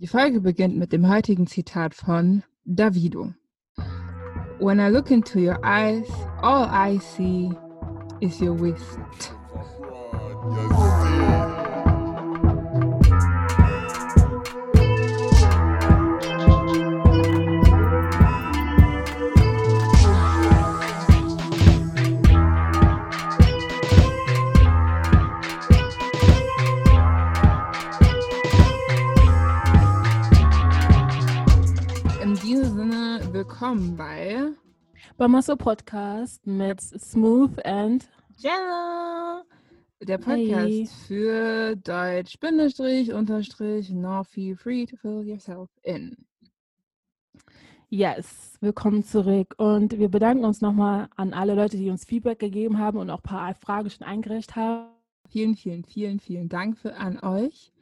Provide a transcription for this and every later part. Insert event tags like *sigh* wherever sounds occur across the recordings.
Die Folge beginnt mit dem heutigen Zitat von Davido. When I look into your eyes, all I see is your waist. Willkommen bei Bamaso Podcast mit Smooth and Jenna, der Podcast Hey. für Deutsch, Bindestrich, Unterstrich, now feel free to fill yourself in. Yes, willkommen zurück. Und wir bedanken uns nochmal an alle Leute, die uns Feedback gegeben haben und auch ein paar Fragen schon eingereicht haben. Vielen, vielen, vielen, vielen Dank für, an euch.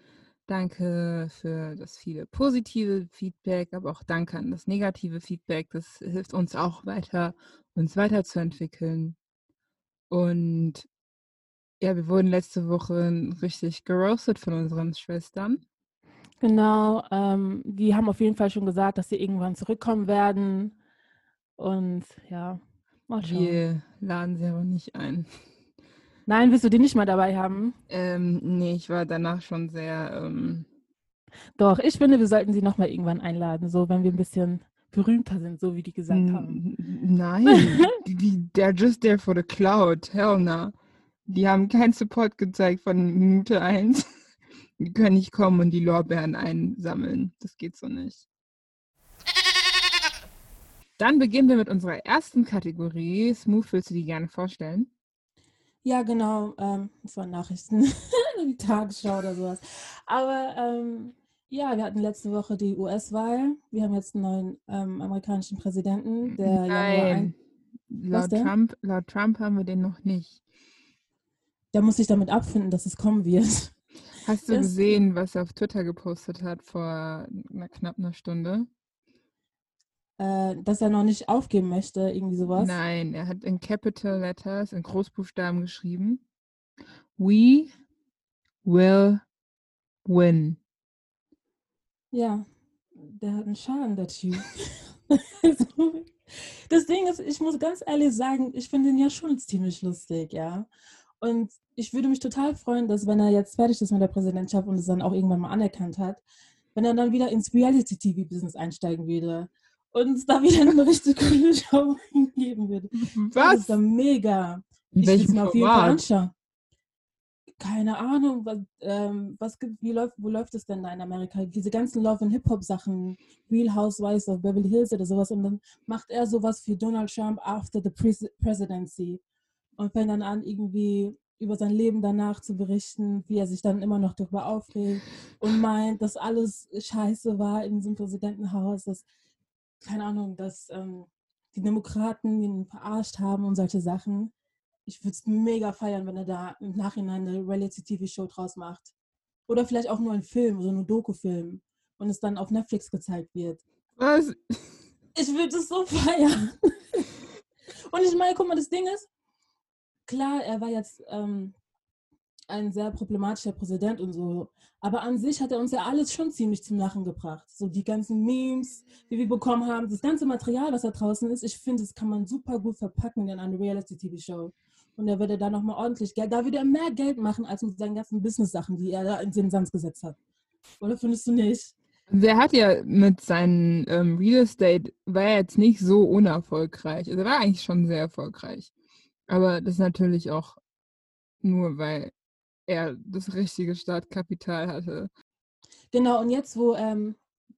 Danke für das viele positive Feedback, aber auch danke an das negative Feedback. Das hilft uns auch weiter, uns weiterzuentwickeln. Und ja, wir wurden letzte Woche richtig geroastet von unseren Schwestern. Genau, ähm, die haben auf jeden Fall schon gesagt, dass sie irgendwann zurückkommen werden. Und ja, mal schauen. Wir laden sie aber nicht ein. Nein, willst du die nicht mal dabei haben? Ähm, nee, ich war danach schon sehr, ähm, Doch, ich finde, wir sollten sie nochmal irgendwann einladen, so wenn wir ein bisschen berühmter sind, so wie die gesagt haben. nein, *laughs* die, die, they're just there for the cloud, hell no. Die haben keinen Support gezeigt von Minute 1. Die können nicht kommen und die Lorbeeren einsammeln. Das geht so nicht. Dann beginnen wir mit unserer ersten Kategorie. Smooth, willst du die gerne vorstellen? Ja, genau. Ähm, das waren Nachrichten, *laughs* die Tagesschau oder sowas. Aber ähm, ja, wir hatten letzte Woche die US-Wahl. Wir haben jetzt einen neuen ähm, amerikanischen Präsidenten, der Nein. Laut? Trump, laut Trump haben wir den noch nicht. der muss sich damit abfinden, dass es kommen wird. Hast du Das- gesehen, was er auf Twitter gepostet hat vor einer knapp einer Stunde? Äh, dass er noch nicht aufgeben möchte, irgendwie sowas. Nein, er hat in Capital Letters, in Großbuchstaben geschrieben. We will win. Ja, der hat einen Schaden, der Typ. *laughs* Das Ding ist, ich muss ganz ehrlich sagen, ich finde ihn ja schon ziemlich lustig, ja. Und ich würde mich total freuen, dass wenn er jetzt fertig ist mit der Präsidentschaft und es dann auch irgendwann mal anerkannt hat, wenn er dann wieder ins Reality-TV-Business einsteigen würde und es da wieder eine richtig coole *laughs* Show geben würde. Das Was? ist dann mega. In Ich will es mir auf jeden Fall anschauen. Keine Ahnung, was, ähm, was gibt, wie läuft, wo läuft es denn da in Amerika? Diese ganzen Love and Hip Hop Sachen, Real Housewives of Beverly Hills oder sowas und dann macht er sowas für Donald Trump after the Pres Presidency und fängt dann an irgendwie über sein Leben danach zu berichten, wie er sich dann immer noch darüber aufregt und meint, dass alles scheiße war in diesem Präsidentenhaus, dass keine Ahnung, dass ähm, die Demokraten ihn verarscht haben und solche Sachen. Ich würde es mega feiern, wenn er da im Nachhinein eine Reality-TV-Show draus macht. Oder vielleicht auch nur einen Film, so einen Doku-Film. Und es dann auf Netflix gezeigt wird. Was? Ich würde es so *laughs* feiern. Und ich meine, guck mal, das Ding ist, klar, er war jetzt ähm, ein sehr problematischer Präsident und so, aber an sich hat er uns ja alles schon ziemlich zum Lachen gebracht. So die ganzen Memes, die wir bekommen haben, das ganze Material, was da draußen ist, ich finde, das kann man super gut verpacken in eine Reality-TV-Show. Und er würde da nochmal ordentlich Geld, da würde er mehr Geld machen als mit seinen ganzen Business-Sachen, die er da in den Sand gesetzt hat. Oder findest du nicht? Der hat ja mit seinem ähm, Real Estate, war er jetzt nicht so unerfolgreich. Also er war eigentlich schon sehr erfolgreich. Aber das natürlich auch nur, weil er das richtige Startkapital hatte. Genau, und jetzt, wo ähm,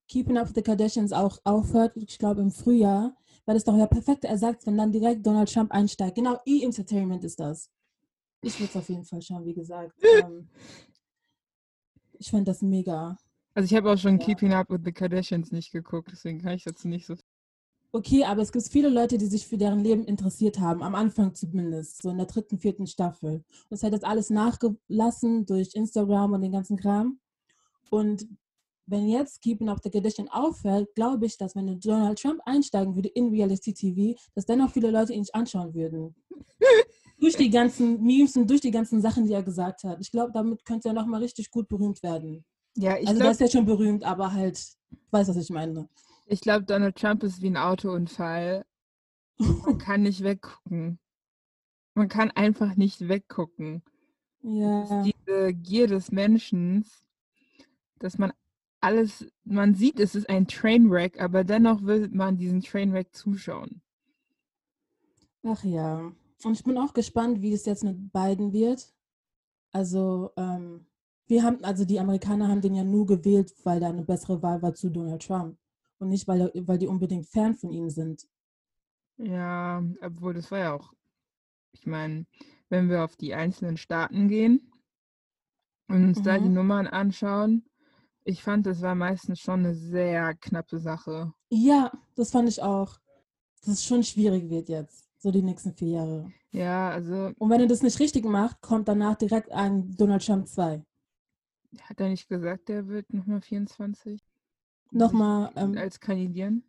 Keeping Up with the Kardashians auch aufhört, ich glaube im Frühjahr, war das doch der perfekte Ersatz, wenn dann direkt Donald Trump einsteigt. Genau, E-Entertainment ist das. Ich würde es auf jeden Fall schauen, wie gesagt. *laughs* Ähm, ich fand das mega. Also ich habe auch schon Ja. Keeping Up with the Kardashians nicht geguckt, deswegen kann ich dazu nicht so Okay, aber es gibt viele Leute, die sich für deren Leben interessiert haben, am Anfang zumindest, so in der dritten, vierten Staffel. Und es hat jetzt alles nachgelassen durch Instagram und den ganzen Kram. Und wenn jetzt Keeping Up the Kardashian aufhört, glaube ich, dass wenn Donald Trump einsteigen würde in Reality TV, dass dennoch viele Leute ihn nicht anschauen würden. *laughs* durch die ganzen Memes und durch die ganzen Sachen, die er gesagt hat. Ich glaube, damit könnte er nochmal richtig gut berühmt werden. Ja, ich Also der glaube, ist ja schon berühmt, aber halt, weiß, was ich meine. Ich glaub, Donald Trump ist wie ein Autounfall. Man *laughs* kann nicht weggucken. Man kann einfach nicht weggucken. Ja. Diese Gier des Menschen, dass man alles, man sieht, es ist ein Trainwreck, aber dennoch will man diesen Trainwreck zuschauen. Ach ja. Und ich bin auch gespannt, wie es jetzt mit Biden wird. Also, ähm, wir haben, also die Amerikaner haben den ja nur gewählt, weil da eine bessere Wahl war zu Donald Trump. Und nicht, weil, er- weil die unbedingt Fan von ihm sind. Ja, obwohl das war ja auch, ich meine, wenn wir auf die einzelnen Staaten gehen und uns da die Mhm. Nummern anschauen, ich fand, das war meistens schon eine sehr knappe Sache. Ja, das fand ich auch. Dass es schon schwierig wird jetzt, so die nächsten vier Jahre. Ja, also Und wenn er das nicht richtig macht, kommt danach direkt ein Donald Trump 2. hat er nicht gesagt, der wird nochmal 24? Nochmal, ähm, als kandidieren?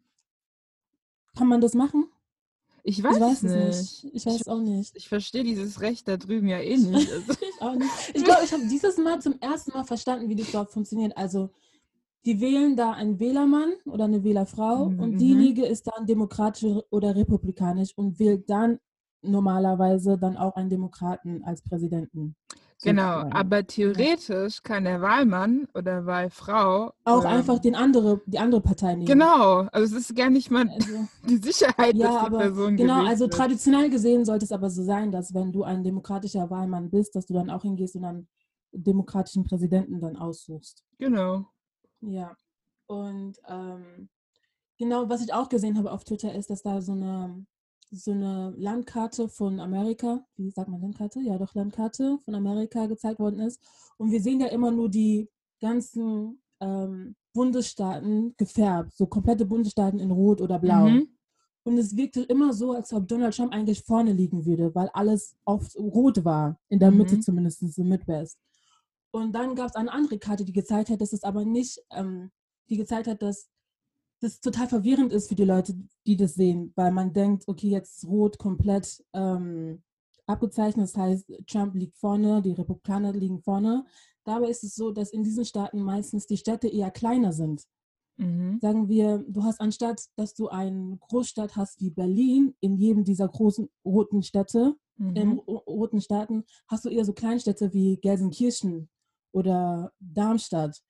kann man das machen? Ich weiß, ich weiß es nicht. Ich weiß Ich- auch nicht. Ich verstehe dieses Recht da drüben ja eh nicht. Also, Ich *laughs* auch nicht. Ich *laughs* glaube, ich habe dieses Mal zum ersten Mal verstanden, wie das dort funktioniert. Also, die wählen da einen Wählermann oder eine Wählerfrau Mhm, und mhm. diejenige ist dann demokratisch oder republikanisch und wählt dann normalerweise dann auch einen Demokraten als Präsidenten. Genau, aber theoretisch kann der Wahlmann oder Wahlfrau Auch ähm, einfach den andere, die andere Partei nehmen. Genau, also es ist gar nicht mal Also, *laughs* die Sicherheit, ja, dass die aber Person genau, also wird. traditionell gesehen sollte es aber so sein, dass wenn du ein demokratischer Wahlmann bist, dass du dann auch hingehst und dann demokratischen Präsidenten dann aussuchst. Genau. Ja, und ähm, genau, was ich auch gesehen habe auf Twitter ist, dass da so eine, so eine Landkarte von Amerika, wie sagt man Landkarte? Ja, doch Landkarte von Amerika gezeigt worden ist. Und wir sehen ja immer nur die ganzen ähm, Bundesstaaten gefärbt, so komplette Bundesstaaten in Rot oder Blau. Mhm. Und es wirkte immer so, als ob Donald Trump eigentlich vorne liegen würde, weil alles oft rot war, in der Mitte Mhm. zumindest, im Midwest. Und dann gab es eine andere Karte, die gezeigt hat, dass es aber nicht, ähm, die gezeigt hat, dass das total verwirrend ist für die Leute, die das sehen, weil man denkt, okay, jetzt ist rot komplett ähm, abgezeichnet, das heißt, Trump liegt vorne, die Republikaner liegen vorne. Dabei ist es so, dass in diesen Staaten meistens die Städte eher kleiner sind Mhm. sagen wir, du hast anstatt, dass du eine Großstadt hast wie Berlin, in jedem dieser großen roten Städte, in Mhm. ro- roten Staaten, hast du eher so Kleinstädte wie Gelsenkirchen oder Darmstadt.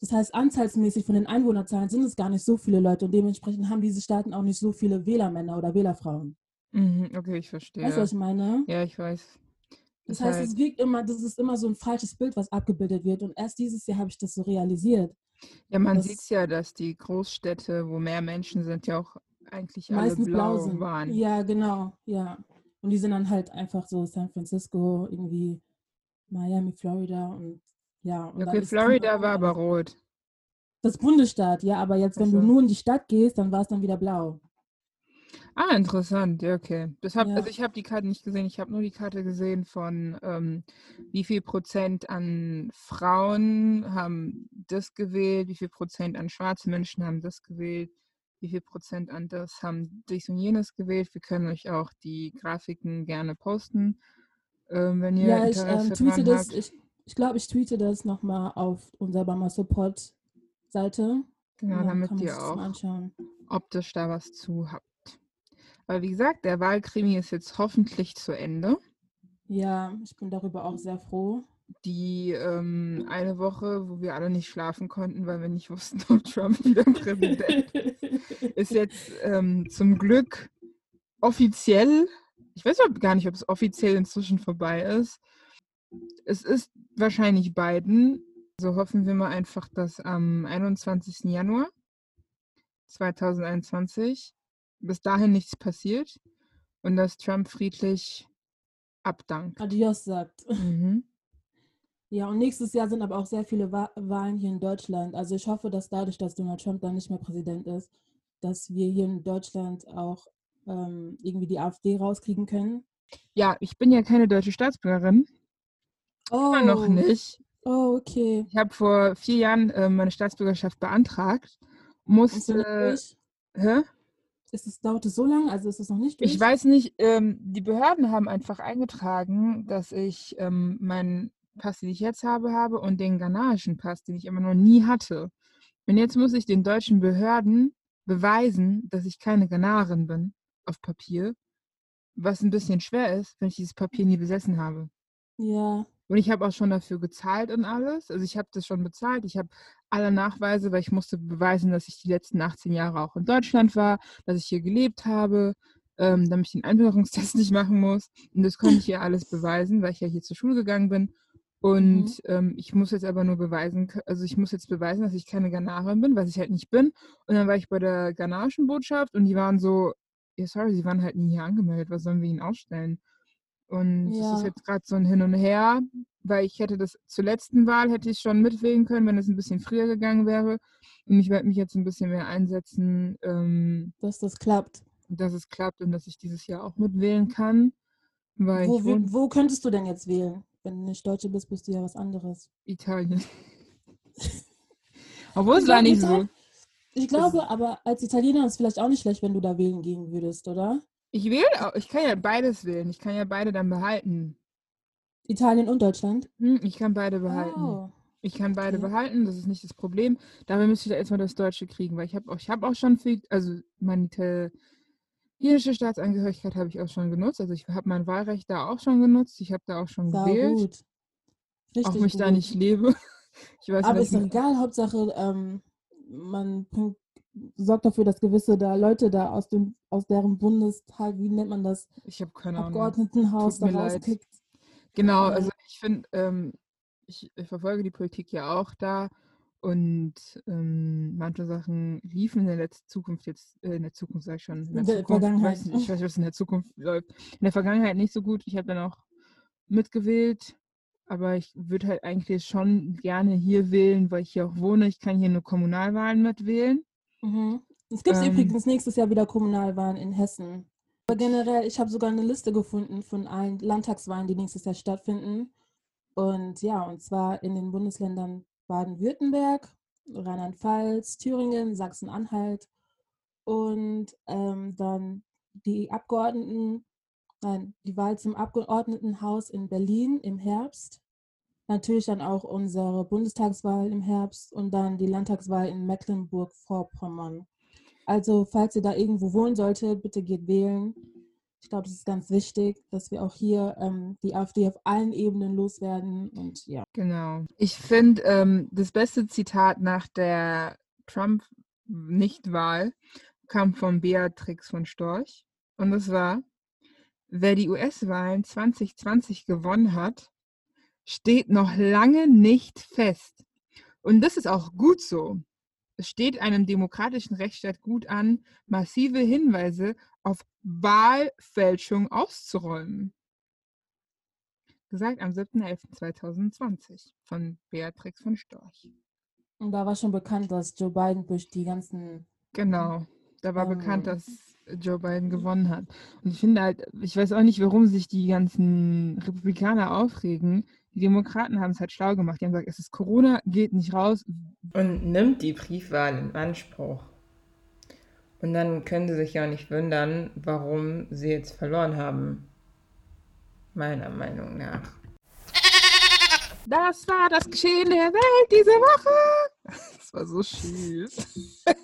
Das heißt, anzahlsmäßig von den Einwohnerzahlen sind es gar nicht so viele Leute und dementsprechend haben diese Staaten auch nicht so viele Wählermänner oder Wählerfrauen. Mhm. Okay, ich verstehe. Weißt du, was ich meine? Ja, ich weiß. Das Ist heißt, halt- es wirkt immer, das ist immer so ein falsches Bild, was abgebildet wird. Und erst dieses Jahr habe ich das so realisiert. Ja, man das- sieht ja, dass die Großstädte, wo mehr Menschen sind, ja auch eigentlich alle meistens blau, blau, sind. waren. Ja, genau, ja. Und die sind dann halt einfach so San Francisco, irgendwie Miami, Florida und ja. Okay, Florida war aber rot. Das Bundesstaat, ja, aber jetzt, wenn so. du nur in die Stadt gehst, dann war es dann wieder blau. Ah, interessant. Ja, okay. Das hab, Ja. Also ich habe die Karte nicht gesehen. Ich habe nur die Karte gesehen von ähm, wie viel Prozent an Frauen haben das gewählt, wie viel Prozent an schwarze Menschen haben das gewählt, wie viel Prozent an das haben dies und jenes gewählt. Wir können euch auch die Grafiken gerne posten, ähm, wenn ihr Ja, ich Interesse ähm, tweete dran das, habt. ich, ich glaube, ich tweete das nochmal auf unserer Bama Support Seite. Genau, damit ihr auch anschauen. optisch da was zu habt. Aber wie gesagt, der Wahlkrimi ist jetzt hoffentlich zu Ende. Ja, ich bin darüber auch sehr froh. die ähm, eine Woche, wo wir alle nicht schlafen konnten, weil wir nicht wussten, *laughs* ob Trump wieder *laughs* Präsident ist jetzt ähm, zum Glück offiziell, ich weiß gar nicht, ob es offiziell inzwischen vorbei ist. Es ist wahrscheinlich Biden. So hoffen wir mal einfach, dass am 21. Januar 2021 bis dahin nichts passiert und dass Trump friedlich abdankt. Adios sagt. Mhm. Ja, und nächstes Jahr sind aber auch sehr viele Wa Wahlen hier in Deutschland. Also ich hoffe, dass dadurch, dass Donald Trump dann nicht mehr Präsident ist, dass wir hier in Deutschland auch ähm, irgendwie die AfD rauskriegen können. Ja, ich bin ja keine deutsche Staatsbürgerin. Oh, Immer noch nicht. Oh, okay. Ich habe vor vier Jahren äh, meine Staatsbürgerschaft beantragt. Musste. durch? Hä? Ist es, dauert es so lange? Also ist es noch nicht durch? Ich weiß nicht, ähm, die Behörden haben einfach eingetragen, dass ich ähm, mein Pass, den ich jetzt habe, habe und den ghanaischen Pass, den ich aber noch nie hatte. Und jetzt muss ich den deutschen Behörden beweisen, dass ich keine Ghanarin bin auf Papier, was ein bisschen schwer ist, wenn ich dieses Papier nie besessen habe. Ja. Und ich habe auch schon dafür gezahlt und alles. Also ich habe das schon bezahlt. Ich habe alle Nachweise, weil ich musste beweisen, dass ich die letzten 18 Jahre auch in Deutschland war, dass ich hier gelebt habe, ähm, damit ich den Einbürgerungstest *laughs* nicht machen muss. Und das konnte ich hier alles beweisen, weil ich ja hier zur Schule gegangen bin. Und Mhm. ähm, ich muss jetzt aber nur beweisen, also ich muss jetzt beweisen, dass ich keine Ghanarin bin, was ich halt nicht bin. Und dann war ich bei der ghanaischen Botschaft und die waren so, ja sorry, sie waren halt nie hier angemeldet, was sollen wir ihnen ausstellen? Und es ist Ja. jetzt gerade so ein Hin und Her, weil ich hätte das zur letzten Wahl hätte ich schon mitwählen können, wenn es ein bisschen früher gegangen wäre. Und ich werde mich jetzt ein bisschen mehr einsetzen, ähm, Dass das klappt. dass es klappt und dass ich dieses Jahr auch mitwählen kann. Weil Wo, wohne wo könntest du denn jetzt wählen? Wenn du nicht Deutsche bist, bist du ja was anderes. Italien. *laughs* Obwohl es war nicht so. Ich glaube, aber als Italiener ist es vielleicht auch nicht schlecht, wenn du da wählen gehen würdest, oder? Ich wähle auch, ich kann ja beides wählen. Ich kann ja beide dann behalten. Italien und Deutschland? Hm, ich kann beide behalten. Oh. Ich kann beide Okay. behalten, das ist nicht das Problem. Dabei müsste ich da erstmal das Deutsche kriegen, weil ich habe auch, ich habe auch schon viel, also meine italienische Staatsangehörigkeit habe ich auch schon genutzt. Also ich habe mein Wahlrecht da auch schon genutzt. Ich habe da auch schon Sau gewählt, gut. auch Richtig wenn ich da gut. nicht lebe. *laughs* Ich weiß Aber ist doch egal, Hauptsache, ähm, man bringt, sorgt dafür, dass gewisse da Leute da aus dem, aus deren Bundestag, wie nennt man das, ich habe keine Ahnung. Abgeordnetenhaus da rauskickt. Genau, Ja. also ich finde, ähm, ich, ich verfolge die Politik ja auch da und ähm, manche Sachen liefen in der letzten Zukunft jetzt, äh, in der Zukunft sage ich schon, in der, In der Zukunft, Vergangenheit. weiß nicht, ich weiß nicht, was in der Zukunft läuft. In der Vergangenheit nicht so gut. Ich habe dann auch mitgewählt, aber ich würde halt eigentlich schon gerne hier wählen, weil ich hier auch wohne. Ich kann hier nur Kommunalwahlen mitwählen. Mhm. Es gibt Ähm. übrigens nächstes Jahr wieder Kommunalwahlen in Hessen. Aber generell, ich habe sogar eine Liste gefunden von allen Landtagswahlen, die nächstes Jahr stattfinden. Und ja, und zwar in den Bundesländern Baden-Württemberg, Rheinland-Pfalz, Thüringen, Sachsen-Anhalt und ähm, dann die Abgeordneten, nein, die Wahl zum Abgeordnetenhaus in Berlin im Herbst. Natürlich dann auch unsere Bundestagswahl im Herbst und dann die Landtagswahl in Mecklenburg-Vorpommern. Also, falls ihr da irgendwo wohnen solltet, bitte geht wählen. Ich glaube, das ist ganz wichtig, dass wir auch hier ähm, die AfD auf allen Ebenen loswerden. Und ja. Genau. Ich finde, ähm, das beste Zitat nach der Trump-Nichtwahl kam von Beatrix von Storch. Und das war, wer die US-Wahlen 2020 gewonnen hat, steht noch lange nicht fest. Und das ist auch gut so. Es steht einem demokratischen Rechtsstaat gut an, massive Hinweise auf Wahlfälschung auszuräumen. Gesagt am 7.11.2020 von Beatrix von Storch. Und da war schon bekannt, dass Joe Biden durch die ganzen. Genau. Da war bekannt, Ähm. dass Joe Biden gewonnen hat. Und ich finde halt, ich weiß auch nicht, warum sich die ganzen Republikaner aufregen. Die Demokraten haben es halt schlau gemacht. Die haben gesagt, es ist Corona, geht nicht raus. und nimmt die Briefwahl in Anspruch. Und dann können sie sich ja auch nicht wundern, warum sie jetzt verloren haben. Meiner Meinung nach. Das war das Geschehen der Welt diese Woche. *laughs* Das war so süß. *laughs*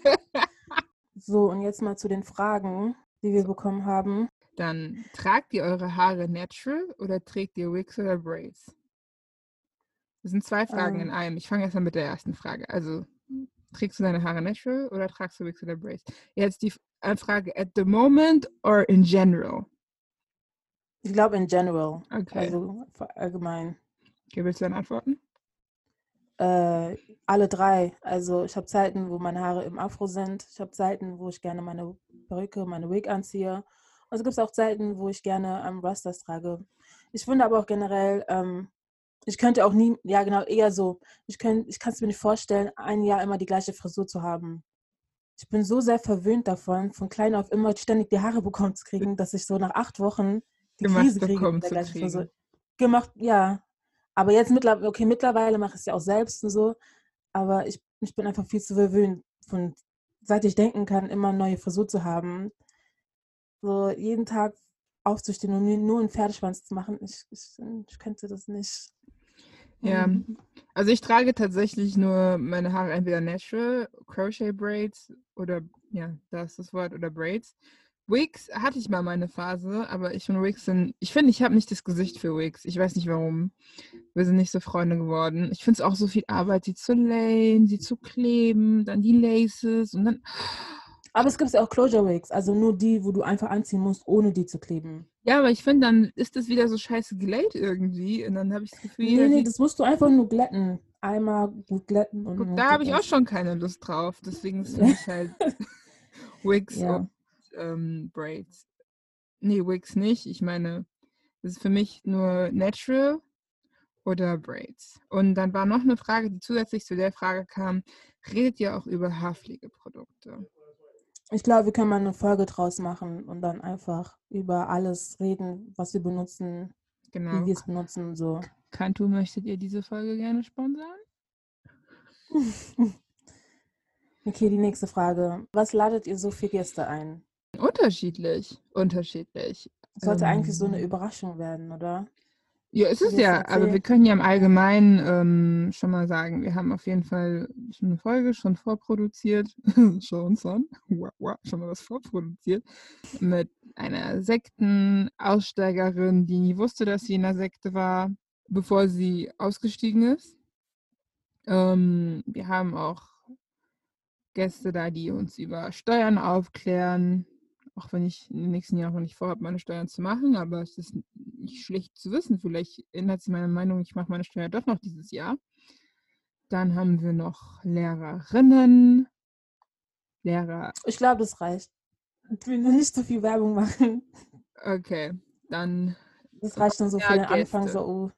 So, und jetzt mal zu den Fragen, die wir bekommen haben. Dann tragt ihr eure Haare natural oder trägt ihr Wigs oder Braids? Das sind zwei Fragen in Ähm. einem. Ich fange erstmal mit der ersten Frage. Also, trägst du deine Haare natural oder tragst du Wigs oder Braids? Jetzt die Frage, at the moment or in general? Ich glaube in general, Okay. also allgemein. okay willst du dann antworten? Äh, alle drei. Also ich habe Zeiten, wo meine Haare im Afro sind. Ich habe Zeiten, wo ich gerne meine Perücke, meine Wig anziehe. Und es gibt auch Zeiten, wo ich gerne ähm, Rastas trage. Ich finde aber auch generell, ähm, ich könnte auch nie, ja genau, eher so. Ich, könnt, ich kann es mir nicht vorstellen, ein Jahr immer die gleiche Frisur zu haben. Ich bin so sehr verwöhnt davon, von klein auf immer ständig die Haare bekommen zu kriegen, dass ich so nach acht Wochen die Gemacht Krise kriege mit der gleichen kriegen. Frisur. Gemacht, ja. Aber jetzt mittlerweile, okay, mittlerweile mache ich es ja auch selbst und so. Aber ich, ich bin einfach viel zu verwöhnt, von seit ich denken kann, immer eine neue Frisur zu haben. So jeden Tag aufzustehen und nur nur einen Pferdeschwanz zu machen, ich, ich, ich könnte das nicht. Ja, Mhm. also ich trage tatsächlich nur meine Haare entweder natural, Crochet Braids oder, ja, da ist das Wort, oder Braids. Wigs hatte ich mal meine Phase, aber ich finde Wigs sind, ich finde, ich habe nicht das Gesicht für Wigs. Ich weiß nicht warum. Wir sind nicht so Freunde geworden. Ich finde es auch so viel Arbeit, sie zu layen, sie zu kleben, dann die Laces und dann, Aber es gibt ja auch Closure Wigs, also nur die, wo du einfach anziehen musst, ohne die zu kleben. Ja, aber ich finde, dann ist das wieder so scheiße gelayt irgendwie und dann habe ich das Gefühl, Nee, nee, das musst du einfach nur glätten. Einmal gut glätten und Guck, da habe ich auch schon keine Lust drauf. Deswegen ist mich halt *laughs* Wigs Ja. und ähm, Braids. Nee, Wigs nicht. Ich meine, das ist für mich nur natural oder Braids. Und dann war noch eine Frage, die zusätzlich zu der Frage kam: Redet ihr auch über Haarpflegeprodukte? Ich glaube, wir können mal eine Folge draus machen und dann einfach über alles reden, was wir benutzen, wie Genau. wir es benutzen und so. Kantu, möchtet ihr diese Folge gerne sponsern? *laughs* Okay, die nächste Frage. Was ladet ihr so für Gäste ein? Unterschiedlich. Unterschiedlich. Sollte eigentlich so eine Ähm, Überraschung werden, oder? Ja, es ist ja, aber wir erzählen? können ja im Allgemeinen ähm, schon mal sagen, wir haben auf jeden Fall schon eine Folge schon vorproduziert, *laughs* schon, schon, schon mal was vorproduziert, mit einer Sektenaussteigerin, die nie wusste, dass sie in der Sekte war, bevor sie ausgestiegen ist. Ähm, wir haben auch Gäste da, die uns über Steuern aufklären, auch wenn ich in den nächsten Jahren nicht vorhabe, meine Steuern zu machen, aber es ist nicht schlecht zu wissen. Vielleicht ändert sich meine Meinung, ich mache meine Steuer doch noch dieses Jahr. Dann haben wir noch Lehrerinnen, Lehrer, Ich glaube, das reicht. Ich will nur nicht so viel Werbung machen. okay, dann Das reicht dann so für den Anfang. So, oh.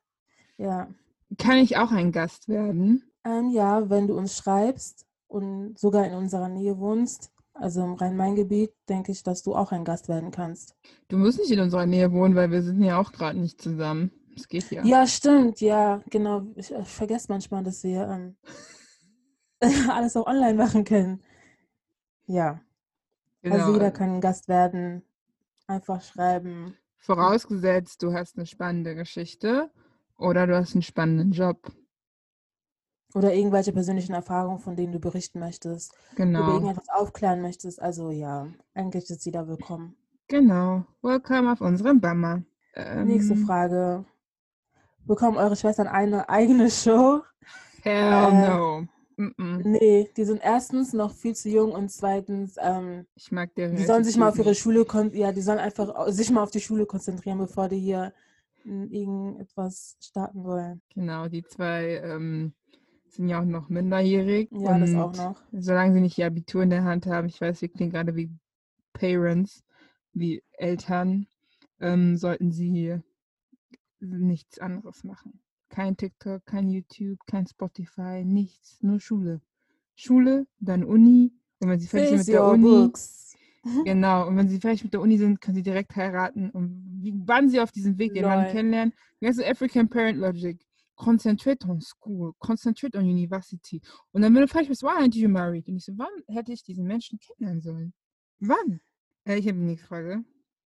Ja. kann ich auch ein Gast werden. Ähm, ja, wenn du uns schreibst und sogar in unserer Nähe wohnst, also im Rhein-Main-Gebiet, denke ich, dass du auch ein Gast werden kannst. Du musst nicht in unserer Nähe wohnen, weil wir sind ja auch gerade nicht zusammen. Es geht ja. Ja, stimmt, ja, genau. Ich, ich vergesse manchmal, dass wir ähm, *laughs* alles auch online machen können. Ja, also Genau. jeder kann ein Gast werden. Einfach schreiben. Vorausgesetzt, du hast eine spannende Geschichte oder du hast einen spannenden Job. Oder irgendwelche persönlichen Erfahrungen, von denen du berichten möchtest. Über Genau. irgendetwas aufklären möchtest. Also ja, eigentlich ist jeder willkommen. Genau. Welcome auf unserem. Nächste Ähm, Frage. Bekommen eure Schwestern eine eigene Show? Hell Äh, no. Mm-mm. Nee, die sind erstens noch viel zu jung und zweitens, ähm, Ich mag deren die sollen sich mal auf ihre. Schule ja, die sollen einfach sich mal auf die Schule konzentrieren, bevor die hier mm, irgendetwas starten wollen. Genau, die zwei ähm, sind ja auch noch minderjährig. Ja, das auch und noch. Solange sie nicht ihr Abitur in der Hand haben, ich weiß, wir klingen gerade wie Parents, wie Eltern, ähm, sollten sie nichts anderes machen. Kein TikTok, kein YouTube, kein Spotify, nichts, nur Schule. Schule, dann Uni. Und wenn sie fertig sind mit der Uni, books. *laughs* genau, und wenn sie fertig mit der Uni sind, können sie direkt heiraten. Und wie, wann sie auf diesem Weg den Mann kennenlernen, das ist African Parent Logic. Concentrate on school, concentrate on university. Und dann, du fertig bist, why aren't you married? Und ich so, wann hätte ich diesen Menschen kennenlernen sollen? Wann? Äh, ich habe die nächste Frage.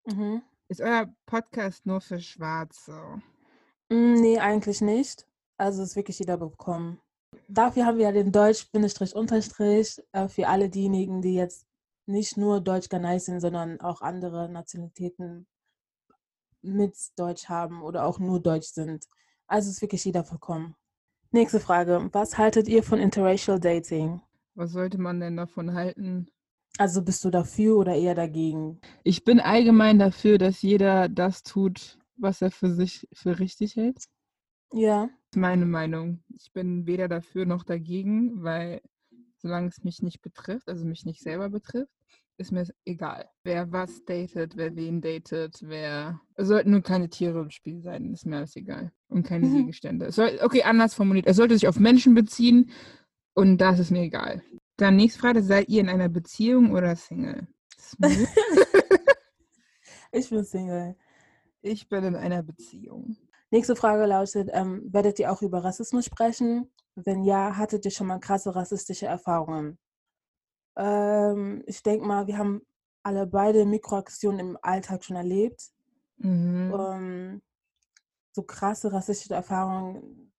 Mhm. Ist euer Podcast nur für Schwarze? Mm, Nee, eigentlich nicht. Also ist wirklich jeder bekommen. Dafür haben wir ja den Deutsch-Unterstrich äh, für alle diejenigen, die jetzt nicht nur Deutsch Ganais sind, sondern auch andere Nationalitäten mit Deutsch haben oder auch nur Deutsch sind. Also ist wirklich jeder willkommen. Nächste Frage. Was haltet ihr von Interracial Dating? Was sollte man denn davon halten? Also bist du dafür oder eher dagegen? Ich bin allgemein dafür, dass jeder das tut, was er für sich für richtig hält. Ja. Das ist meine Meinung. Ich bin weder dafür noch dagegen, weil solange es mich nicht betrifft, also mich nicht selber betrifft, ist mir egal. Wer was datet, wer wen datet, wer. Es sollten nur keine Tiere im Spiel sein, ist mir alles egal. Und keine Mhm. Gegenstände. Soll, okay, anders formuliert. Es sollte sich auf Menschen beziehen und das ist mir egal. Dann nächste Frage: Seid ihr in einer Beziehung oder Single? *laughs* Ich bin Single. ich bin in einer Beziehung. Nächste Frage lautet, ähm, werdet ihr auch über Rassismus sprechen? Wenn ja, hattet ihr schon mal krasse rassistische Erfahrungen? Ähm, ich denke mal, wir haben alle beide Mikroaktionen im Alltag schon erlebt. Mhm. Ähm, so krasse rassistische Erfahrungen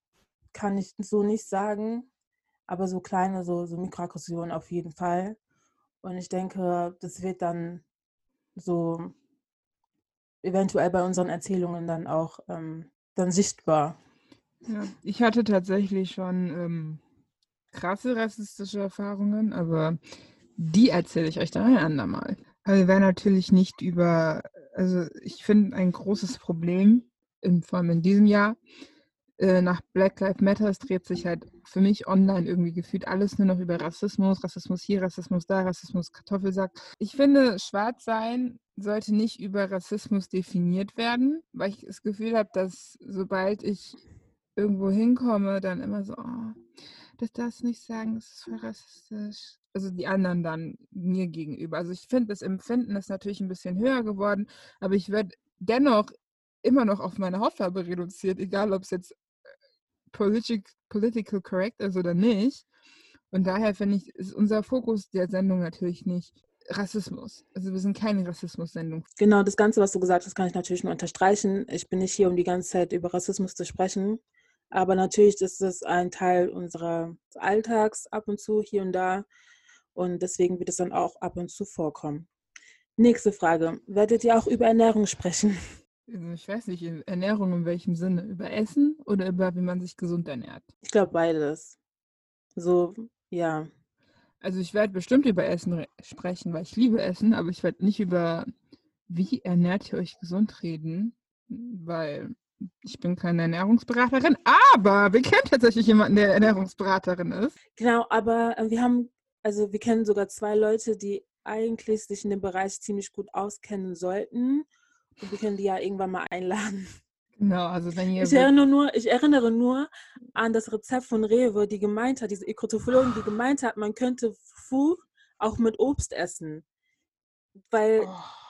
kann ich so nicht sagen. Aber so kleine, so, so Mikroaggressionen auf jeden Fall. Und ich denke, das wird dann so eventuell bei unseren Erzählungen dann auch ähm, dann sichtbar. Ja, ich hatte tatsächlich schon ähm, krasse rassistische Erfahrungen, aber die erzähle ich euch dann ein andermal. Aber wir werden natürlich nicht über, also ich finde ein großes Problem, in, vor allem in diesem Jahr, äh, nach Black Lives Matter, dreht sich halt für mich online irgendwie gefühlt alles nur noch über Rassismus, Rassismus hier, Rassismus da, Rassismus Kartoffelsack. Ich finde, schwarz sein sollte nicht über Rassismus definiert werden, weil ich das Gefühl habe, dass sobald ich irgendwo hinkomme, dann immer so, oh, das darfst du nicht sagen, das ist voll rassistisch. Also die anderen dann mir gegenüber. Also ich finde, das Empfinden ist natürlich ein bisschen höher geworden, aber ich werde dennoch immer noch auf meine Hautfarbe reduziert, egal ob es jetzt politic, political correct ist oder nicht. Und daher finde ich, ist unser Fokus der Sendung natürlich nicht Rassismus. Also wir sind keine Rassismus-Sendung. Genau, das Ganze, was du gesagt hast, kann ich natürlich nur unterstreichen. Ich bin nicht hier, um die ganze Zeit über Rassismus zu sprechen. Aber natürlich ist es ein Teil unseres Alltags ab und zu, hier und da. Und deswegen wird es dann auch ab und zu vorkommen. Nächste Frage. Werdet ihr auch über Ernährung sprechen? *laughs* Also ich weiß nicht, Ernährung in welchem Sinne? Über Essen oder über wie man sich gesund ernährt? Ich glaube beides. So, ja. Also ich werde bestimmt über Essen sprechen, weil ich liebe Essen, aber ich werde nicht über wie ernährt ihr euch gesund reden, weil ich bin keine Ernährungsberaterin, aber wir kennen tatsächlich jemanden, der Ernährungsberaterin ist. Genau, aber äh, wir haben, also wir kennen sogar zwei Leute, die eigentlich sich in dem Bereich ziemlich gut auskennen sollten. Und wir können die ja irgendwann mal einladen. Genau, also wenn ihr. Ich erinnere, nur, ich erinnere nur an das Rezept von Rewe, die gemeint hat, diese Ekrotophologin, die gemeint hat, man könnte Fu auch mit Obst essen. Weil oh.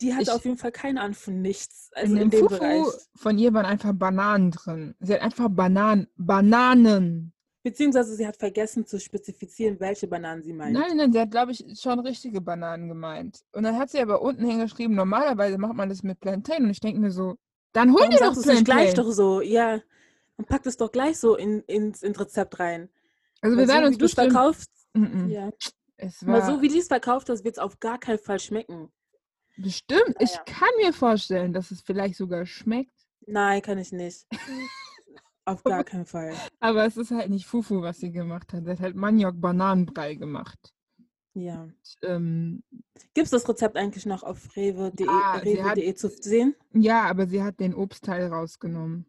Die hat ich, auf jeden Fall keine Ahnung von nichts. Also in, in dem Fufu Bereich. Von ihr waren einfach Bananen drin. Sie hat einfach Bananen. Bananen. Beziehungsweise sie hat vergessen zu spezifizieren, welche Bananen sie meint. Nein, nein, sie hat, glaube ich, schon richtige Bananen gemeint. Und dann hat sie aber unten hingeschrieben, normalerweise macht man das mit Plantain. Und ich denke mir so, dann hol dir doch Plantain. nicht gleich doch so, ja. Dann pack das doch gleich so in, ins, ins Rezept rein. Also wir werden so, uns bestimmt... verkaufst, mm -mm. ja. Es war... Aber so wie die es verkauft hast, wird es auf gar keinen Fall schmecken. Bestimmt. Ah, ich ja. kann mir vorstellen, dass es vielleicht sogar schmeckt. Nein, kann ich nicht. *laughs* Auf gar keinen Fall. Aber es ist halt nicht Fufu, was sie gemacht hat. Sie hat halt Maniok-Bananenbrei gemacht. Ja. Ähm, Gibt es das Rezept eigentlich noch auf rewe.de ah, rewe zu sehen? Ja, aber sie hat den Obstteil rausgenommen.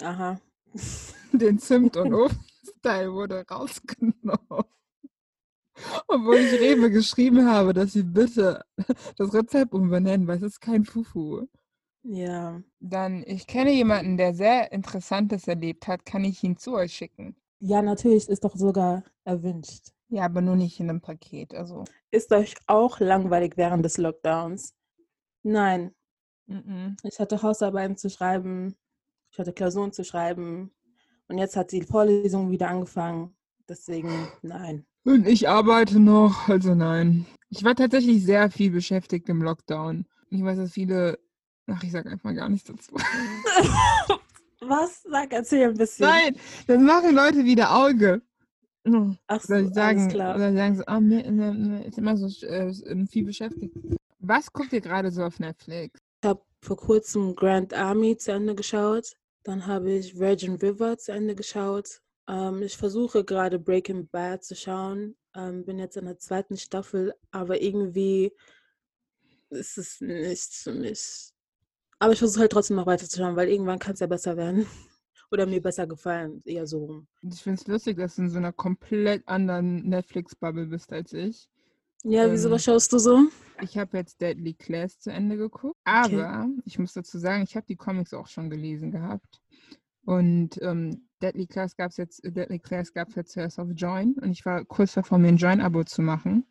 Aha. *laughs* Den Zimt- und *laughs* Obstteil wurde rausgenommen. Obwohl ich Rewe geschrieben habe, dass sie bitte das Rezept umbenennen, weil es ist kein Fufu. Ja. Dann, ich kenne jemanden, der sehr Interessantes erlebt hat. Kann ich ihn zu euch schicken? Ja, natürlich, ist doch sogar erwünscht. Ja, aber nur nicht in einem Paket. Also. Ist euch auch langweilig während des Lockdowns? Nein. Mm -mm. Ich hatte Hausarbeiten zu schreiben, ich hatte Klausuren zu schreiben und jetzt hat die Vorlesung wieder angefangen. Deswegen nein. Und ich arbeite noch, also nein. Ich war tatsächlich sehr viel beschäftigt im Lockdown. Ich weiß, dass viele Ach, ich sag einfach gar nichts dazu. *laughs* Was? Sag, erzähl ein bisschen. Nein, dann machen Leute wieder Auge. Ach so, sagen, klar. Oder sagen so, oh, mir, mir, mir ist immer so äh, viel beschäftigt. Was guckt ihr gerade so auf Netflix? Ich habe vor kurzem Grand Army zu Ende geschaut. Dann habe ich Virgin River zu Ende geschaut. Ähm, ich versuche gerade Breaking Bad zu schauen. Ähm, bin jetzt in der zweiten Staffel, aber irgendwie ist es nichts für mich. Aber ich versuche halt trotzdem noch weiterzuschauen, weil irgendwann kann es ja besser werden. *laughs* Oder mir besser gefallen, eher so rum. Ich finde es lustig, dass du in so einer komplett anderen Netflix-Bubble bist als ich. Ja, ähm, wieso, was schaust du so? Ich habe jetzt Deadly Class zu Ende geguckt. Aber okay. ich muss dazu sagen, ich habe die Comics auch schon gelesen gehabt. Und ähm, Deadly Class gab es jetzt, Deadly Class gab es jetzt zuerst auf Join und ich war kurz davor, mir ein Join-Abo zu machen.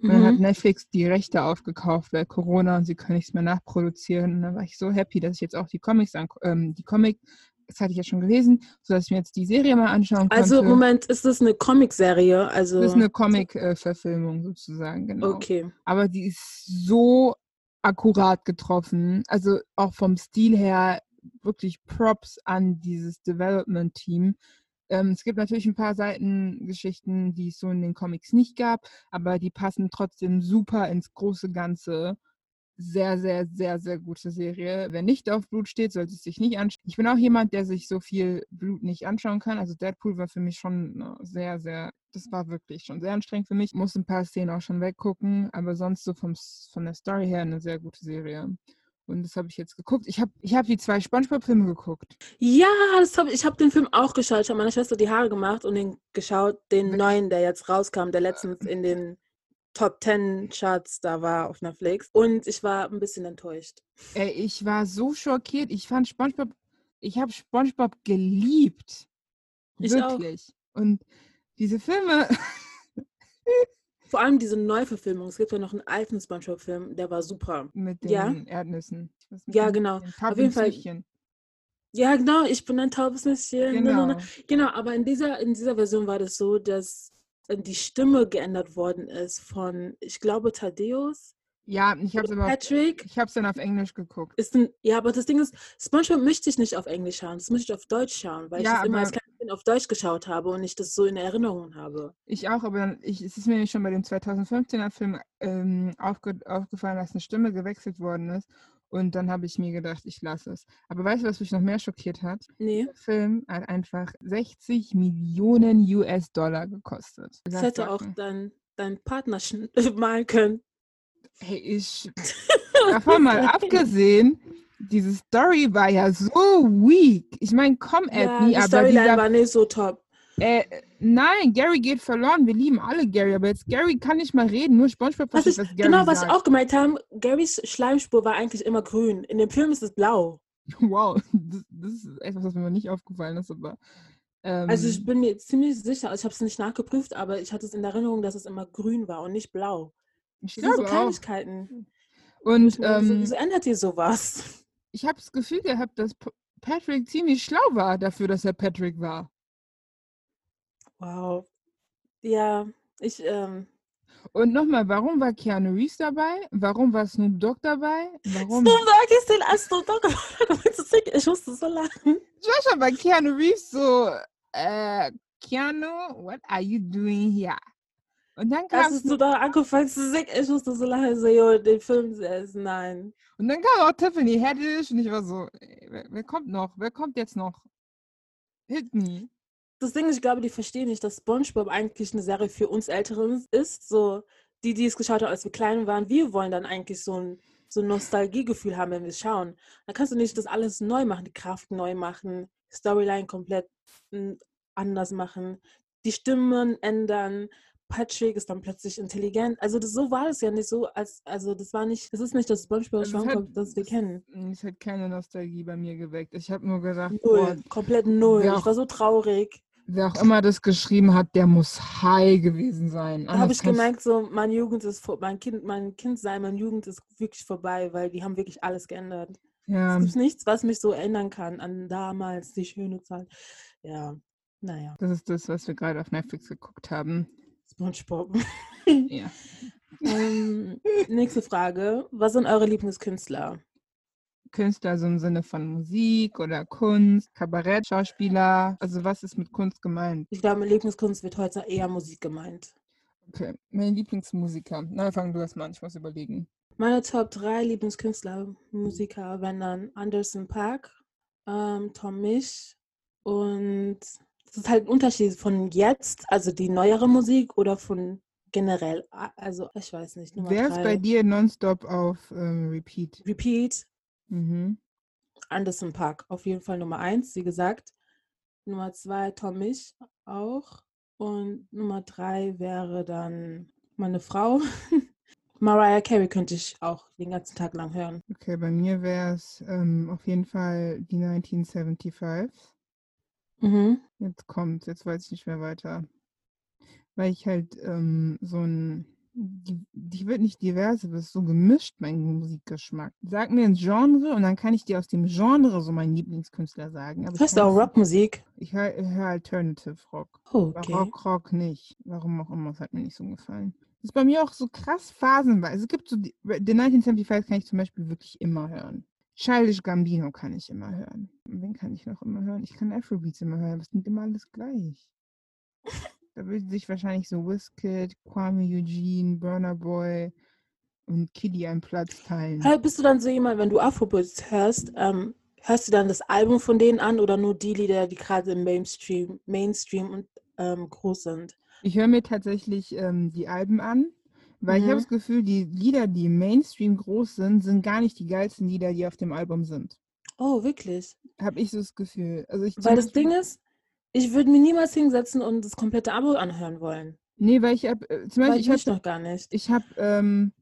Und dann hat mhm. Netflix die Rechte aufgekauft, weil Corona und sie können nichts mehr nachproduzieren. Und dann war ich so happy, dass ich jetzt auch die Comics, an, ähm, die Comic, das hatte ich ja schon gelesen, sodass ich mir jetzt die Serie mal anschauen also, konnte. Also Moment, ist das eine Comic-Serie? Also das ist eine Comic-Verfilmung sozusagen, genau. Okay. Aber die ist so akkurat getroffen. Also auch vom Stil her wirklich Props an dieses Development-Team. Ähm, es gibt natürlich ein paar Seitengeschichten, die es so in den Comics nicht gab, aber die passen trotzdem super ins große Ganze. Sehr, sehr, sehr, sehr gute Serie. Wer nicht auf Blut steht, sollte es sich nicht anschauen. Ich bin auch jemand, der sich so viel Blut nicht anschauen kann. Also Deadpool war für mich schon äh, sehr, sehr, das war wirklich schon sehr anstrengend für mich. Muss ein paar Szenen auch schon weggucken, aber sonst so vom, von der Story her eine sehr gute Serie. Und das habe ich jetzt geguckt. Ich habe ich hab die zwei Spongebob-Filme geguckt. Ja, das hab, ich habe den Film auch geschaut. Ich habe meiner Schwester die Haare gemacht und den geschaut, den neuen, der jetzt rauskam, der letztens in den Top 10 Charts da war auf Netflix. Und ich war ein bisschen enttäuscht. Ey, ich war so schockiert. Ich fand SpongeBob, ich habe SpongeBob geliebt. Ich auch. Wirklich. Und diese Filme, *laughs* Vor allem diese Neuverfilmung. Es gibt ja noch einen alten Spongebob-Film, der war super. mit den Ja. Erdnüssen. Ja, genau. Auf jeden Fall-. Ja, genau, ich bin ein taubes Mädchen. Na, na, na. Genau. Genau, aber in dieser, in dieser Version war das so, dass äh, die Stimme geändert worden ist von, ich glaube, Thaddeus. Ja, ich habe es aber auf, Patrick. ich hab's dann auf Englisch geguckt. Ist ein, ja, aber das Ding ist, SpongeBob möchte ich nicht auf Englisch schauen, das möchte ich auf Deutsch schauen, weil Ja, ich das immer als Kind auf Deutsch geschaut habe und ich das so in Erinnerung habe. Ich auch, aber dann- ich, es ist mir schon bei dem 2015er Film ähm, aufge, aufgefallen, dass eine Stimme gewechselt worden ist. Und dann habe ich mir gedacht, ich lasse es. Aber weißt du, was mich noch mehr schockiert hat? Nee, Der Film hat einfach 60 Millionen US-Dollar gekostet. das Lass hätte auch sacken. dein, dein Partner *laughs* malen können. Hey, ich. *laughs* Davon mal abgesehen, diese Story war ja so weak. Ich meine, at Ja, me, die aber Storyline dieser, war nicht so top. äh, nein, Gary geht verloren. Wir lieben alle Gary, aber jetzt Gary kann nicht mal reden. Nur SpongeBob Was ich, was Gary genau, was sagt. ich auch gemeint habe, Garys Schleimspur war eigentlich immer grün. In dem Film ist es blau. *laughs* Wow, das, das ist etwas, was mir nicht aufgefallen ist, aber. Ähm, Also ich bin mir ziemlich sicher, ich habe es nicht nachgeprüft, aber ich hatte es in Erinnerung, dass es immer grün war und nicht blau. ich Das sind so glaube auch. Kleinigkeiten. Und ähm, wieso ändert ihr sowas? Ich habe das Gefühl gehabt, dass Patrick ziemlich schlau war dafür, dass er Patrick war. Wow. Ja, ich, ähm, Und nochmal, warum war Keanu Reeves dabei? Warum war Snoop Dogg dabei? Warum? Snoop Dogg ist den Astro Dogg. Ich musste so lachen. Ich war schon bei Keanu Reeves so, äh, Keanu, what are you doing here? Und dann kam, Als es nur da angefangen zu singen, ich musste so lachen. So, jo, den Film ist, nein. und dann kam auch Tiffany Haddish und ich war so, wer, wer kommt noch? Wer kommt jetzt noch? Hit me. Das Ding ist, ich glaube, die verstehen nicht, dass SpongeBob eigentlich eine Serie für uns Älteren ist. So, die, die es geschaut haben, als wir klein waren, wir wollen dann eigentlich so ein, so ein Nostalgiegefühl haben, wenn wir es schauen. Da kannst du nicht das alles neu machen, die Kraft neu machen, Storyline komplett mm, anders machen, die Stimmen ändern. Patrick ist dann plötzlich intelligent. Also das, so war es ja nicht so, als also das war nicht, das ist nicht das SpongeBob Also Schwammkopf, das wir kennen. Es hat keine Nostalgie bei mir geweckt. Ich habe nur gedacht, Null, boah, komplett null. wer Ich war so traurig. wer auch immer das geschrieben hat, der muss high gewesen sein. Da habe ich gemerkt, so mein Jugend ist vor, mein Kind, mein Kindsein, meine Jugend ist wirklich vorbei, weil die haben wirklich alles geändert. Ja, Es gibt nichts, was mich so erinnern kann an damals, die schöne Zeit. Ja, naja, das ist das, was wir gerade auf Netflix geguckt haben. SpongeBob. Ja. *laughs* ähm, nächste Frage. Was sind eure Lieblingskünstler? Künstler so im Sinne von Musik oder Kunst, Kabarett, Schauspieler. Also was ist mit Kunst gemeint? Ich glaube, mit Lieblingskunst wird heute eher Musik gemeint. Okay, mein Lieblingsmusiker. Na, fang du erst mal an, ich muss überlegen. Meine Top 3 Lieblingskünstler, Musiker, wären dann Anderson Park, ähm, Tom Misch und das ist halt ein Unterschied von jetzt, also die neuere Musik oder von generell. Also ich weiß nicht. Nummer Wer ist drei. bei dir nonstop auf ähm, Repeat? Repeat, Mhm. Anderson Park, auf jeden Fall Nummer 1, wie gesagt. Nummer 2 Tom Misch auch. Und Nummer 3 wäre dann meine Frau. *laughs* Mariah Carey könnte ich auch den ganzen Tag lang hören. Okay, bei mir wäre es ähm, auf jeden Fall die 1975. Mhm. Jetzt kommt, jetzt weiß ich nicht mehr weiter. Weil ich halt ähm, so ein, die, die wird nicht divers, aber es ist so gemischt, mein Musikgeschmack. Sag mir ein Genre und dann kann ich dir aus dem Genre so meinen Lieblingskünstler sagen. Aber Hörst du auch Rockmusik? Ich höre hör Alternative Rock. Oh, Aber okay. Rock, Rock nicht. Warum auch immer, es hat mir nicht so gefallen. Das ist bei mir auch so krass phasenweise. Es gibt so, die, den 1975 kann ich zum Beispiel wirklich immer hören. Childish Gambino kann ich immer hören. Und Wen kann ich noch immer hören? Ich kann Afrobeats immer hören. Das klingt immer alles gleich. Da würden sich wahrscheinlich so Wizkid, Kwame Eugene, Burner Boy und Kiddy einen Platz teilen. Hey, bist du dann so jemand, wenn du Afrobeats hörst, ähm, hörst du dann das Album von denen an oder nur die Lieder, die gerade im Mainstream, Mainstream und ähm, groß sind? Ich höre mir tatsächlich ähm, die Alben an, weil ich habe Mhm. das Gefühl, die Lieder, die im Mainstream groß sind, sind gar nicht die geilsten Lieder, die auf dem Album sind. Oh, wirklich? Habe ich so das Gefühl. Also ich Weil das Ding ist, ich würde mir niemals hinsetzen und das komplette Album anhören wollen. Nee, weil ich habe, äh, zum Weil Beispiel, ich ich habe noch gar nicht. ich hab, ähm,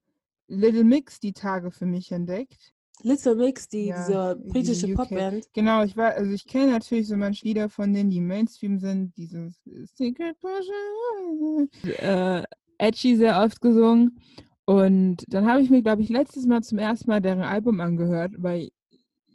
Little Mix die Tage für mich entdeckt. Little Mix, die, Ja, diese britische UK. Popband. Genau, ich war, also ich kenne natürlich so manche Lieder von denen, die Mainstream sind, dieses Secret Portion, äh, Edgy sehr oft gesungen. Und dann habe ich mir, glaube ich, letztes Mal zum ersten Mal deren Album angehört, weil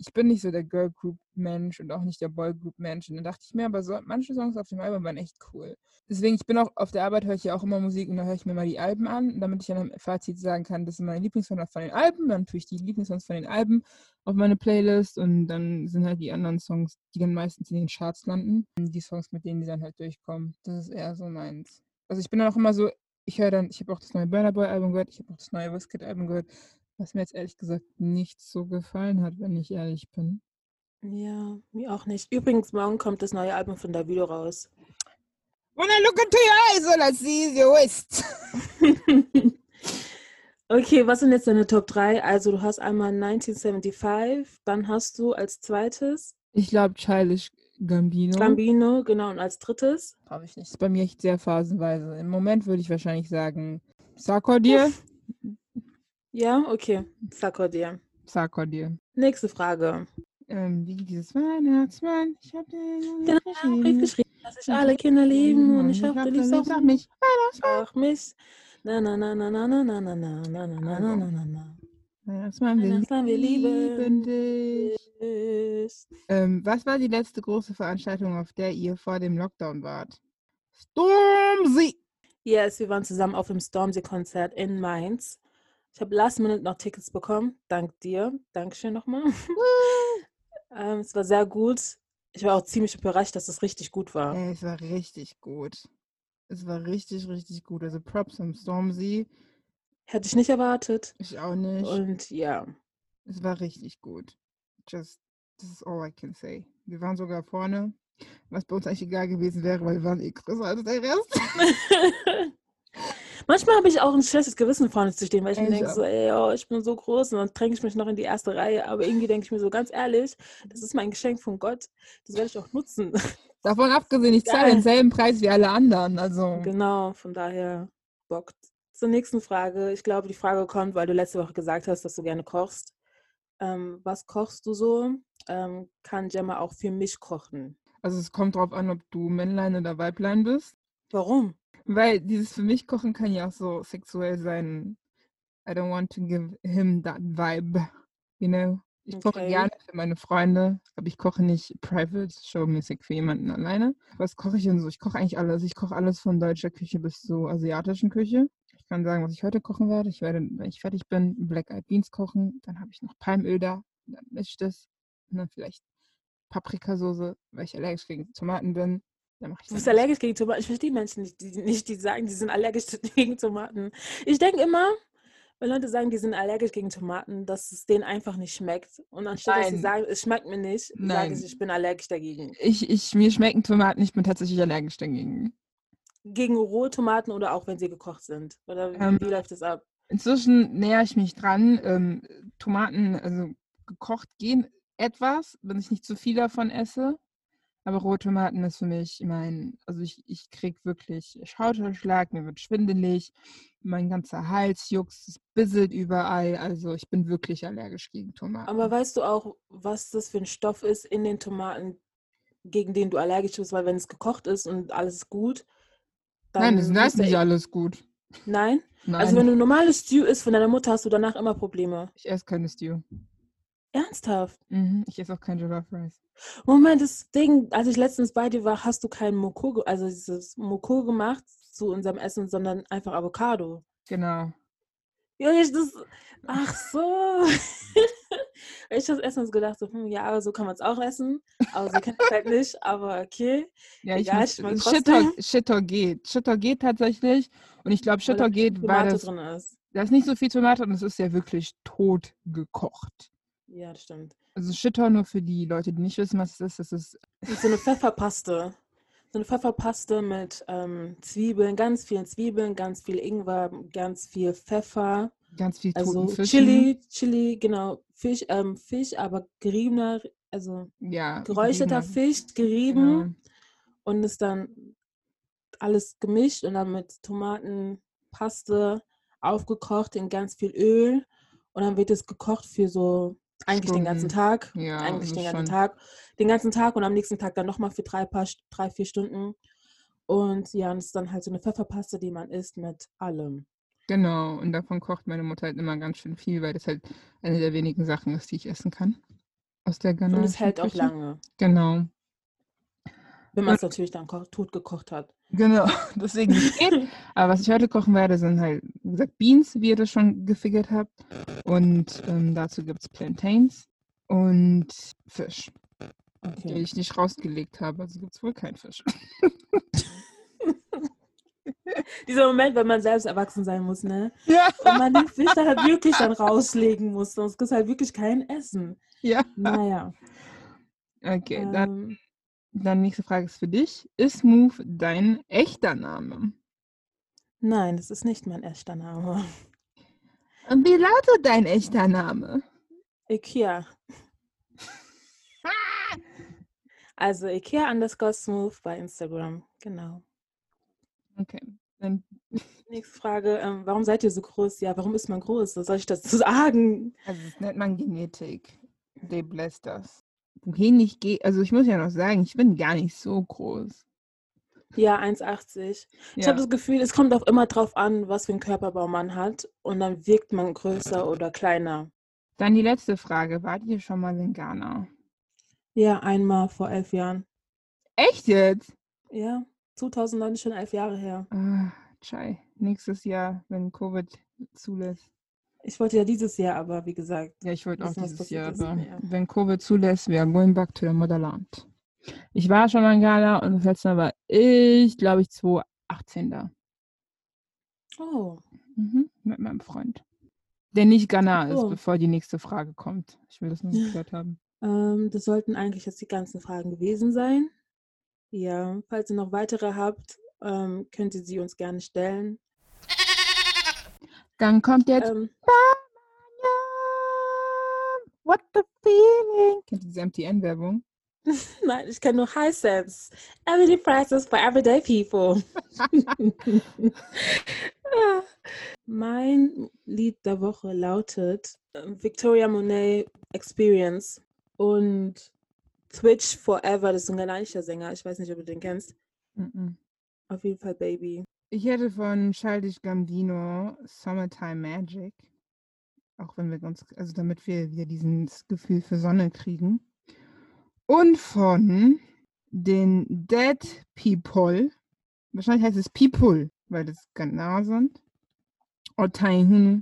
ich bin nicht so der Girl Group Mensch und auch nicht der Boy Group Mensch. Und dann dachte ich mir, aber so, manche Songs auf dem Album waren echt cool. Deswegen, ich bin auch auf der Arbeit, höre ich ja auch immer Musik und da höre ich mir mal die Alben an, damit ich dann im Fazit sagen kann, das sind meine Lieblingssongs von den Alben, dann tue ich die Lieblingssongs von den Alben auf meine Playlist und dann sind halt die anderen Songs, die dann meistens in den Charts landen, die Songs, mit denen die dann halt durchkommen. Das ist eher so meins. Also ich bin dann auch immer so, ich höre dann, ich habe auch das neue Burner Boy Album gehört, ich habe auch das neue Wizkid Album gehört, was mir jetzt ehrlich gesagt nicht so gefallen hat, wenn ich ehrlich bin. Ja, mir auch nicht. Übrigens, morgen kommt das neue Album von Davido raus. When I look into your eyes, all I see is your waist. *laughs* Okay, was sind jetzt deine Top 3? Also du hast einmal 1975, dann hast du als zweites Ich glaube Childish Gambino. Gambino, genau, und als drittes Habe ich nicht. Ist bei mir echt sehr phasenweise. Im Moment würde ich wahrscheinlich sagen Sarkodie. Ja, okay, Sarkodie. Sarkodie. Nächste Frage. Ähm, wie dieses Weihnachtsmann. Ich habe den Genau, Brief geschrieben, dass sich alle Kinder lieben und ich hoffe, du liebst auch auch mich. Weihnachtsmann. auch mich. Na, na, na, na, na, na, na, na, na, na, na, na, na, na, na, na. Weihnachtsmann, wir Weihnachtsmann, wir lieben lieben dich. Ähm, was war die letzte große Veranstaltung, auf der ihr vor dem Lockdown wart? Stormzy. Yes, wir waren zusammen auf dem Stormzy-Konzert in Mainz. Ich habe last minute noch Tickets bekommen. Dank dir. Dankeschön nochmal. *laughs* ähm, es war sehr gut. Ich war auch ziemlich überrascht, dass es richtig gut war. Ey, es war richtig gut. Es war richtig, richtig gut. Also Props am Stormzy. Hätte ich nicht erwartet. Ich auch nicht. Und ja. Es war richtig gut. Just, this is all I can say. Wir waren sogar vorne, was bei uns eigentlich egal gewesen wäre, weil wir waren eh größer als der Rest. *laughs* Manchmal habe ich auch ein schlechtes Gewissen vorne zu stehen, weil ich mir denke auch. so, ey, oh, ich bin so groß und dann dränge ich mich noch in die erste Reihe. Aber irgendwie denke ich mir so ganz ehrlich, das ist mein Geschenk von Gott. Das werde ich auch nutzen. Davon abgesehen, ich *laughs* zahle denselben Preis wie alle anderen. Also, Genau, von daher bockt. Zur nächsten Frage. Ich glaube, die Frage kommt, weil du letzte Woche gesagt hast, dass du gerne kochst. Ähm, was kochst du so? Ähm, kann Gemma auch für mich kochen? also es kommt drauf an, ob du Männlein oder Weiblein bist. Warum? Weil dieses für mich kochen kann ja auch so sexuell sein. I don't want to give him that vibe. You know? Ich koche Okay. gerne für meine Freunde, aber ich koche nicht private, showmäßig für jemanden alleine. Was koche ich denn so? Ich koche eigentlich alles. Ich koche alles von deutscher Küche bis zur asiatischen Küche. Ich kann sagen, was ich heute kochen werde. Ich werde, wenn ich fertig bin, Black Eyed Beans kochen. Dann habe ich noch Palmöl da. Dann mische ich das. Und dann vielleicht Paprikasauce, weil ich allergisch gegen Tomaten bin. Dann mache ich Du bist allergisch gegen Tomaten. Ich verstehe Menschen nicht, die, nicht, die sagen, die sind allergisch *laughs* gegen Tomaten. Ich denke immer, wenn Leute sagen, die sind allergisch gegen Tomaten, dass es denen einfach nicht schmeckt. Und anstatt dass sie Nein. sagen, es schmeckt mir nicht, sage Nein. ich, ich bin allergisch dagegen. Ich, ich, mir schmecken Tomaten, ich bin tatsächlich allergisch dagegen. Gegen rohe Tomaten oder auch wenn sie gekocht sind? Oder Ähm, wie läuft das ab? Inzwischen nähere ich mich dran. Ähm, Tomaten, also gekocht gehen etwas, wenn ich nicht zu viel davon esse. Aber rohe Tomaten ist für mich mein, also ich, ich krieg wirklich Schautelschlag, mir wird schwindelig, mein ganzer Hals juckt, es bisselt überall. Also ich bin wirklich allergisch gegen Tomaten. Aber weißt du auch, was das für ein Stoff ist in den Tomaten, gegen den du allergisch bist? Weil wenn es gekocht ist und alles ist gut, Nein, das ist nicht alles gut. Nein? Nein, Also wenn du normales Stew isst von deiner Mutter, hast du danach immer Probleme. ich esse keine Stew. Ernsthaft? Mhm, ich esse auch kein Jollof Rice. Moment, das Ding, als ich letztens bei dir war, hast du kein Moko, also dieses Moko gemacht zu unserem Essen, sondern einfach Avocado. Genau. Ja, ich das. Ach so. *laughs* ich habe erstmal gedacht, so, hm, ja, aber so kann man es auch essen. Aber so kennt es halt nicht. Aber okay. Ja, ich Egal, ich mag Shitter. Shitter geht. Shitter geht tatsächlich. Und ich glaube, Shitter geht, weil das, drin ist. da ist nicht so viel Tomate und es ist ja wirklich tot gekocht. Ja, das stimmt. Also Shitter nur für die Leute, die nicht wissen, was es ist. Das ist Und so eine Pfefferpaste. So eine Pfefferpaste mit ähm, Zwiebeln, ganz vielen Zwiebeln, ganz viel Ingwer, ganz viel Pfeffer. ganz viel Also. Chili, Chili, genau, Fisch, ähm, Fisch, aber geriebener, also Ja, geräucherter Fisch, gerieben Genau. und ist dann alles gemischt und dann mit Tomatenpaste aufgekocht in ganz viel Öl und dann wird es gekocht für so eigentlich den ganzen Stunden. Tag, Ja, eigentlich den ganzen schon. Tag, den ganzen Tag und am nächsten Tag dann nochmal für drei, paar, drei, vier Stunden und ja, und es ist dann halt so eine Pfefferpaste, die man isst mit allem. Genau, und davon kocht meine Mutter halt immer ganz schön viel, weil das halt eine der wenigen Sachen ist, die ich essen kann. Aus der Und ghanaischen es hält auch Küche. lange, Genau, wenn man es natürlich dann tot gekocht hat. genau. *laughs* Deswegen. *laughs* Aber was ich heute kochen werde, sind halt, wie gesagt, Beans, wie ihr das schon gefigert habt. Und ähm, dazu gibt es Plantains und Fisch, die Okay. ich nicht rausgelegt habe. Also gibt es wohl keinen Fisch. *laughs* Dieser Moment, wenn man selbst erwachsen sein muss, ne? Ja, Und man den Fisch dann halt wirklich dann rauslegen muss, sonst gibt es halt wirklich kein Essen. ja. Naja. Okay, Ähm, dann nächste Frage ist für dich. Ist Move dein echter Name? nein, das ist nicht mein echter Name. Und wie lautet dein echter Name? Ikea. *laughs* Also Ikea underscore smooth bei Instagram. Genau. Okay, dann *laughs* Nächste Frage. Ähm, warum seid ihr so groß? Ja, warum ist man groß? Was soll ich dazu sagen? Also das nennt man Genetik. They blessed us. Wohin ich gehe, also ich muss ja noch sagen, ich bin gar nicht so groß. Ja, 1,80. Ich Ja. habe das Gefühl, es kommt auch immer drauf an, was für einen Körperbau man hat. Und dann wirkt man größer oder kleiner. Dann die letzte Frage. Wart ihr schon mal in Ghana? Ja, einmal vor elf Jahren. Echt jetzt? Ja, 2009 ist schon elf Jahre her. Ah, Chai. Nächstes Jahr, wenn Covid zulässt. Ich wollte ja dieses Jahr, aber wie gesagt, Ja, ich wollte auch dieses Jahr, ist, aber ja. wenn Covid zulässt, we are going back to the motherland. Ich war schon mal in Ghana und das letzte Mal war ich, glaube ich, 2018 da. oh, Mhm, mit meinem Freund. Der nicht Ghana ist, Oh. bevor die nächste Frage kommt. Ich will das nur geklärt haben. ähm, das sollten eigentlich jetzt die ganzen Fragen gewesen sein. Ja, falls ihr noch weitere habt, ähm, könnt ihr sie uns gerne stellen. Dann kommt jetzt Ähm, What the feeling? Kennt ihr diese MTN-Werbung? *laughs* nein, ich kenne nur High Sense. Everyday Prices for Everyday People. *laughs* Mein Lied der Woche lautet ähm, Victoria Monet Experience und Twitch Forever. Das ist ein ghanaischer Sänger. Ich weiß nicht, ob du den kennst. Mhm. Auf jeden Fall Baby. Ich hätte von Childish Gambino Summertime Magic. Auch wenn wir uns, also damit wir wieder dieses Gefühl für Sonne kriegen. Und von den Dead People. Wahrscheinlich heißt es People, weil das Ghana sind. Otaihunu.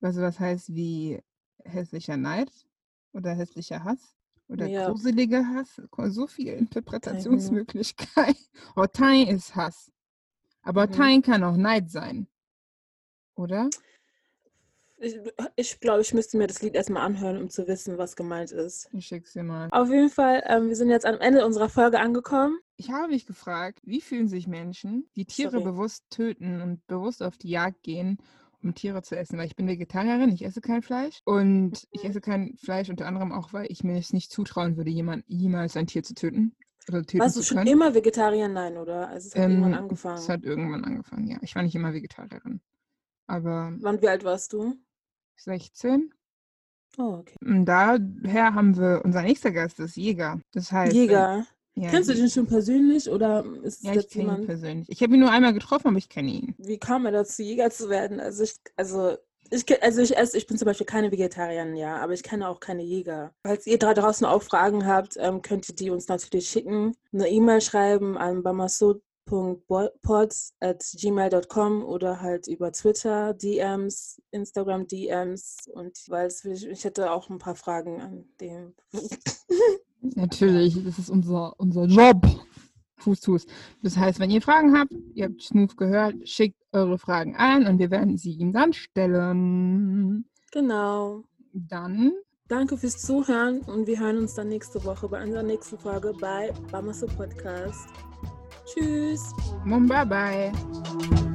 Was was heißt wie hässlicher Neid oder hässlicher Hass oder Ja. gruseliger Hass. So viele Interpretationsmöglichkeiten. *laughs* Otai ist Hass. Aber Mhm. Otai kann auch Neid sein. Oder? Ich, ich glaube, ich müsste mir das Lied erstmal anhören, um zu wissen, was gemeint ist. Ich schick's dir mal. Auf jeden Fall, ähm, wir sind jetzt am Ende unserer Folge angekommen. Ich habe mich gefragt, wie fühlen sich Menschen, die Tiere Sorry. bewusst töten und bewusst auf die Jagd gehen, um Tiere zu essen? Weil ich bin Vegetarierin, ich esse kein Fleisch. Und ich Mhm. esse kein Fleisch unter anderem auch, weil ich mir es nicht zutrauen würde, jemand, jemals ein Tier zu töten. Töten Warst du schon können. immer Vegetarier? Nein, oder? Also es hat irgendwann Ähm, angefangen. Es hat irgendwann angefangen, ja. Ich war nicht immer Vegetarierin. Aber Wann, wie alt warst du? 16. Oh, okay. Und daher haben wir, unser nächster Gast ist Jäger. Das heißt, wenn- Jäger. Ja, Kennst du den schon persönlich oder ist Ja, das ich kenne ihn jemand? persönlich. Ich habe ihn nur einmal getroffen, aber ich kenne ihn. Wie kam er dazu, Jäger zu werden? Also ich, also ich, also ich esse, ich bin zum Beispiel keine Vegetarierin, ja, aber ich kenne auch keine Jäger. Falls ihr da draußen auch Fragen habt, ähm, könnt ihr die uns natürlich schicken. Eine E-Mail schreiben an pods at gmail.com oder halt über Twitter, DMs, Instagram DMs und weil ich hätte auch ein paar Fragen an dem. Natürlich, das ist unser, unser Job. Fuß, Fuß. Das heißt, wenn ihr Fragen habt, ihr habt Smooth gehört, schickt eure Fragen ein und wir werden sie ihm dann stellen. Genau. Dann. Danke fürs Zuhören und wir hören uns dann nächste Woche bei unserer nächsten Folge bei Bamaso Podcast. Tschüss. Bye bye.